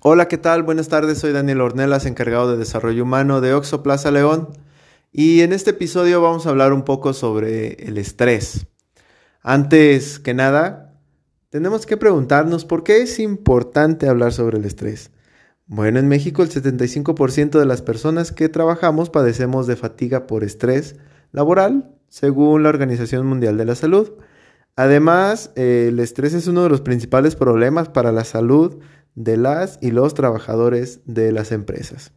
Hola, ¿qué tal? Buenas tardes, soy Daniel Ornelas, encargado de desarrollo humano de Oxo Plaza León. Y en este episodio vamos a hablar un poco sobre el estrés. Antes que nada, tenemos que preguntarnos por qué es importante hablar sobre el estrés. Bueno, en México el 75% de las personas que trabajamos padecemos de fatiga por estrés laboral, según la Organización Mundial de la Salud. Además, el estrés es uno de los principales problemas para la salud de las y los trabajadores de las empresas.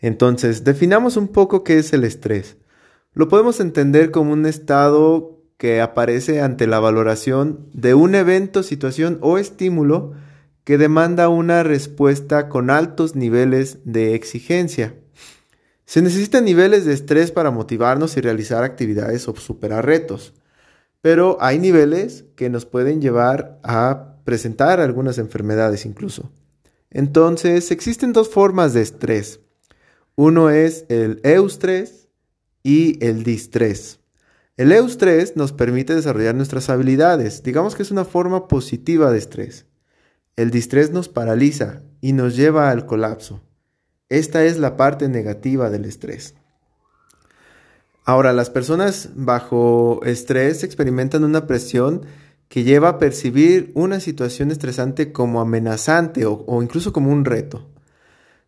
Entonces, definamos un poco qué es el estrés. Lo podemos entender como un estado que aparece ante la valoración de un evento, situación o estímulo que demanda una respuesta con altos niveles de exigencia. Se necesitan niveles de estrés para motivarnos y realizar actividades o superar retos, pero hay niveles que nos pueden llevar a presentar algunas enfermedades incluso. Entonces, existen dos formas de estrés. Uno es el eustrés y el distrés. El eustrés nos permite desarrollar nuestras habilidades, digamos que es una forma positiva de estrés. El distrés nos paraliza y nos lleva al colapso. Esta es la parte negativa del estrés. Ahora, las personas bajo estrés experimentan una presión que lleva a percibir una situación estresante como amenazante o, incluso como un reto.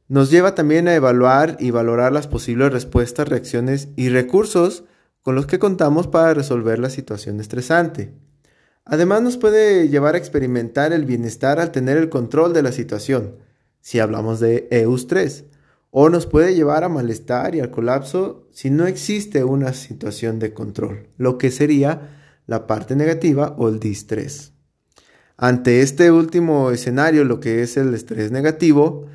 Nos lleva también a evaluar y valorar las posibles respuestas, reacciones y recursos con los que contamos para resolver la situación estresante. Además nos puede llevar a experimentar el bienestar al tener el control de la situación, si hablamos de EUS3, o nos puede llevar a malestar y al colapso si no existe una situación de control, lo que sería la parte negativa o el distrés. Ante este último escenario, lo que es el estrés negativo,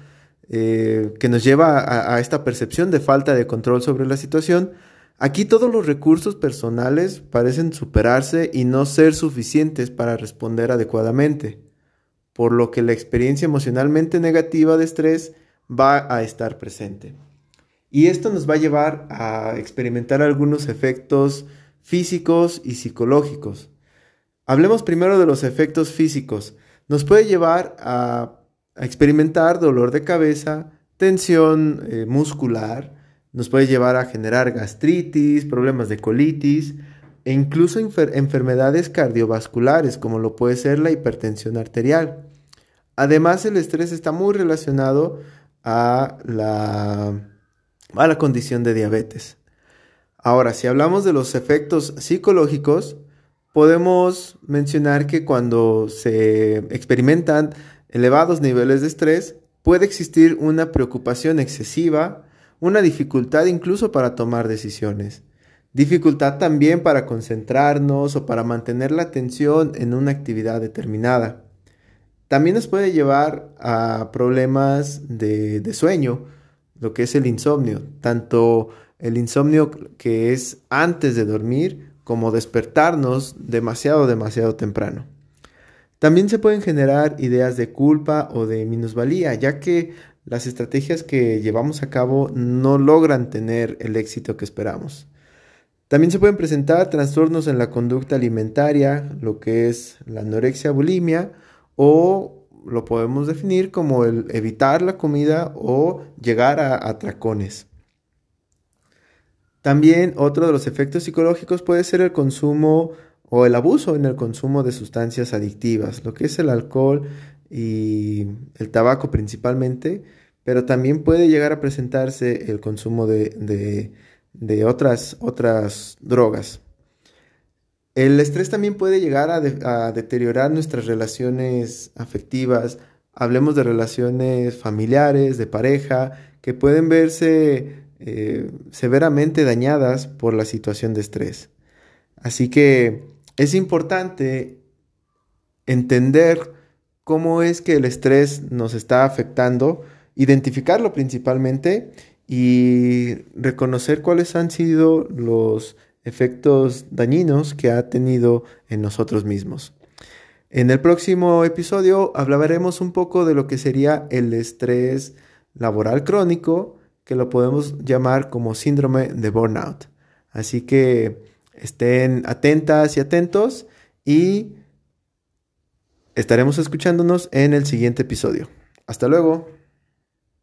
eh, que nos lleva a, a esta percepción de falta de control sobre la situación, Aquí todos los recursos personales parecen superarse y no ser suficientes para responder adecuadamente, por lo que la experiencia emocionalmente negativa de estrés va a estar presente. Y esto nos va a llevar a experimentar algunos efectos físicos y psicológicos. Hablemos primero de los efectos físicos. Nos puede llevar a, experimentar dolor de cabeza, tensión eh, muscular, nos puede llevar a generar gastritis, problemas de colitis e incluso enfermedades cardiovasculares como lo puede ser la hipertensión arterial. Además, el estrés está muy relacionado a la, a la condición de diabetes. Ahora, si hablamos de los efectos psicológicos, podemos mencionar que cuando se experimentan elevados niveles de estrés, puede existir una preocupación excesiva, una dificultad incluso para tomar decisiones, dificultad también para concentrarnos o para mantener la atención en una actividad determinada. También nos puede llevar a problemas de, sueño, lo que es el insomnio, tanto el insomnio que es antes de dormir como despertarnos demasiado, demasiado temprano. También se pueden generar ideas de culpa o de minusvalía, ya que las estrategias que llevamos a cabo no logran tener el éxito que esperamos. También se pueden presentar trastornos en la conducta alimentaria, lo que es la anorexia bulimia, o lo podemos definir como el evitar la comida o llegar a atracones. También otro de los efectos psicológicos puede ser el consumo o el abuso en el consumo de sustancias adictivas, lo que es el alcohol y el tabaco principalmente, pero también puede llegar a presentarse el consumo de, otras, otras drogas. El estrés también puede llegar a, deteriorar nuestras relaciones afectivas. Hablemos de relaciones familiares, de pareja, que pueden verse eh, severamente dañadas por la situación de estrés. Así que es importante entender cómo es que el estrés nos está afectando identificarlo principalmente y reconocer cuáles han sido los efectos dañinos que ha tenido en nosotros mismos. En el próximo episodio hablaremos un poco de lo que sería el estrés laboral crónico, que lo podemos llamar como síndrome de burnout. Así que estén atentas y atentos y estaremos escuchándonos en el siguiente episodio. Hasta luego.